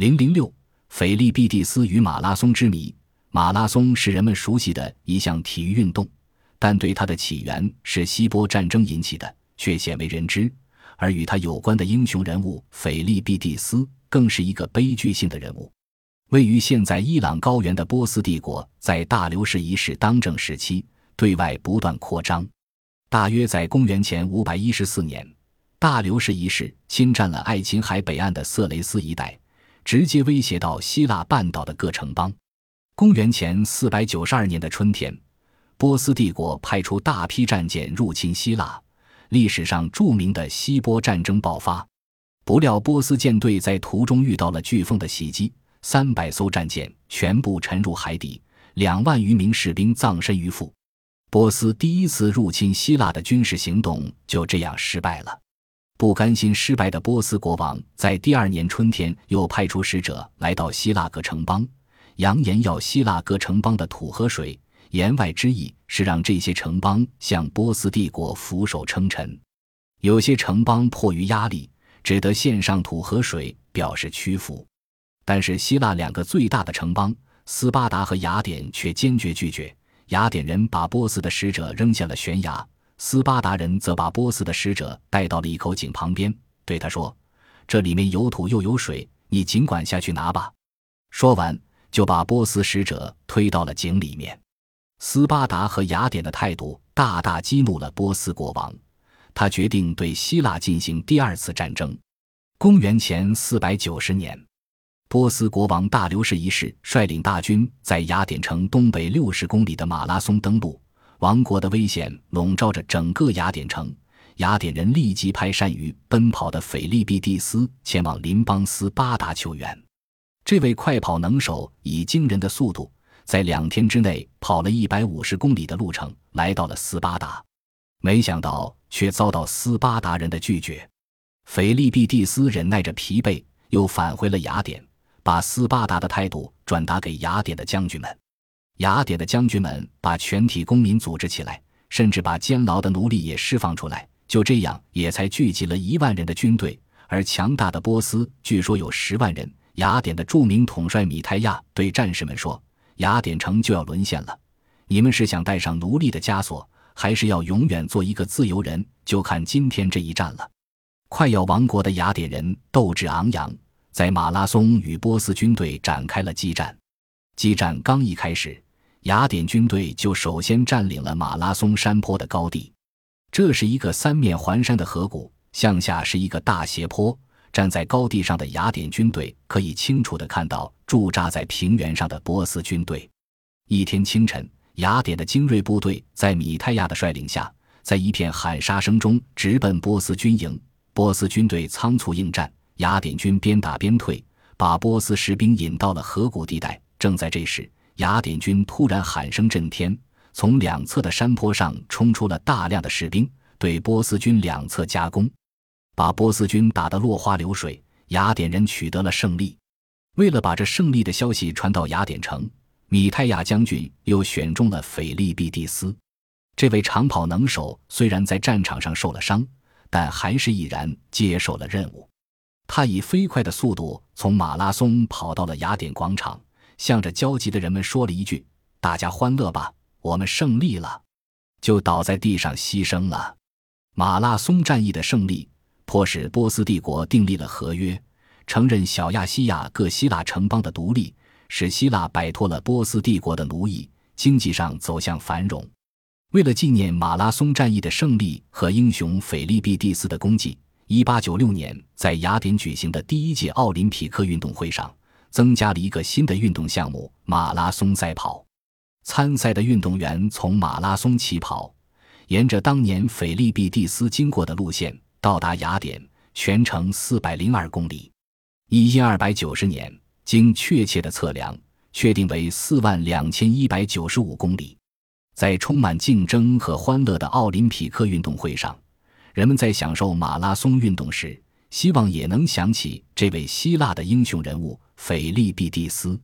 零零六，腓力必蒂斯与马拉松之谜。马拉松是人们熟悉的一项体育运动，但对它的起源是希波战争引起的却鲜为人知。而与他有关的英雄人物腓力必蒂斯更是一个悲剧性的人物。位于现在伊朗高原的波斯帝国，在大流士一世当政时期，对外不断扩张。大约在公元前五百一十四年，大流士一世侵占了爱琴海北岸的色雷斯一带，直接威胁到希腊半岛的各城邦。公元前四百九十二年的春天，波斯帝国派出大批战舰入侵希腊，历史上著名的希波战争爆发。不料波斯舰队在途中遇到了飓风的袭击，三百艘战舰全部沉入海底，两万余名士兵葬身鱼腹。波斯第一次入侵希腊的军事行动就这样失败了。不甘心失败的波斯国王在第二年春天又派出使者来到希腊各城邦，扬言要希腊各城邦的土和水。言外之意是让这些城邦向波斯帝国俯首称臣。有些城邦迫于压力，只得献上土和水表示屈服。但是希腊两个最大的城邦斯巴达和雅典却坚决拒绝。雅典人把波斯的使者扔下了悬崖，斯巴达人则把波斯的使者带到了一口井旁边，对他说：“这里面有土又有水，你尽管下去拿吧。”说完，就把波斯使者推到了井里面。斯巴达和雅典的态度大大激怒了波斯国王，他决定对希腊进行第二次战争。公元前四百九十年。波斯国王大流士一世率领大军在雅典城东北六十公里的马拉松登陆，亡国的危险笼罩着整个雅典城。雅典人立即派善于奔跑的腓力必蒂斯前往邻邦斯巴达求援。这位快跑能手以惊人的速度，在两天之内跑了一百五十公里的路程，来到了斯巴达。没想到却遭到斯巴达人的拒绝。腓力必蒂斯忍耐着疲惫，又返回了雅典。把斯巴达的态度转达给雅典的将军们，雅典的将军们把全体公民组织起来，甚至把监牢的奴隶也释放出来。就这样，也才聚集了一万人的军队。而强大的波斯据说有十万人。雅典的著名统帅米泰亚对战士们说：“雅典城就要沦陷了，你们是想带上奴隶的枷锁，还是要永远做一个自由人？就看今天这一战了。”快要亡国的雅典人斗志昂扬。在马拉松与波斯军队展开了激战，激战刚一开始，雅典军队就首先占领了马拉松山坡的高地。这是一个三面环山的河谷，向下是一个大斜坡。站在高地上的雅典军队可以清楚地看到驻扎在平原上的波斯军队。一天清晨，雅典的精锐部队在米泰亚的率领下，在一片喊杀声中直奔波斯军营。波斯军队仓促应战。雅典军边打边退，把波斯士兵引到了河谷地带。正在这时，雅典军突然喊声震天，从两侧的山坡上冲出了大量的士兵，对波斯军两侧夹攻，把波斯军打得落花流水。雅典人取得了胜利。为了把这胜利的消息传到雅典城，米泰亚将军又选中了腓力毕蒂斯。这位长跑能手虽然在战场上受了伤，但还是毅然接受了任务。他以飞快的速度从马拉松跑到了雅典广场，向着焦急的人们说了一句：“大家欢乐吧，我们胜利了！”就倒在地上牺牲了。马拉松战役的胜利，迫使波斯帝国订立了合约，承认小亚细亚各希腊城邦的独立，使希腊摆脱了波斯帝国的奴役，经济上走向繁荣。为了纪念马拉松战役的胜利和英雄腓力必蒂斯的功绩。一八九六年，在雅典举行的第一届奥林匹克运动会上，增加了一个新的运动项目——马拉松赛跑。参赛的运动员从马拉松起跑，沿着当年腓力必蒂斯经过的路线到达雅典，全程四百零二公里。一一二百九十年，经确切的测量，确定为四万两千一百九十五公里。在充满竞争和欢乐的奥林匹克运动会上。人们在享受马拉松运动时，希望也能想起这位希腊的英雄人物斐利毕蒂斯。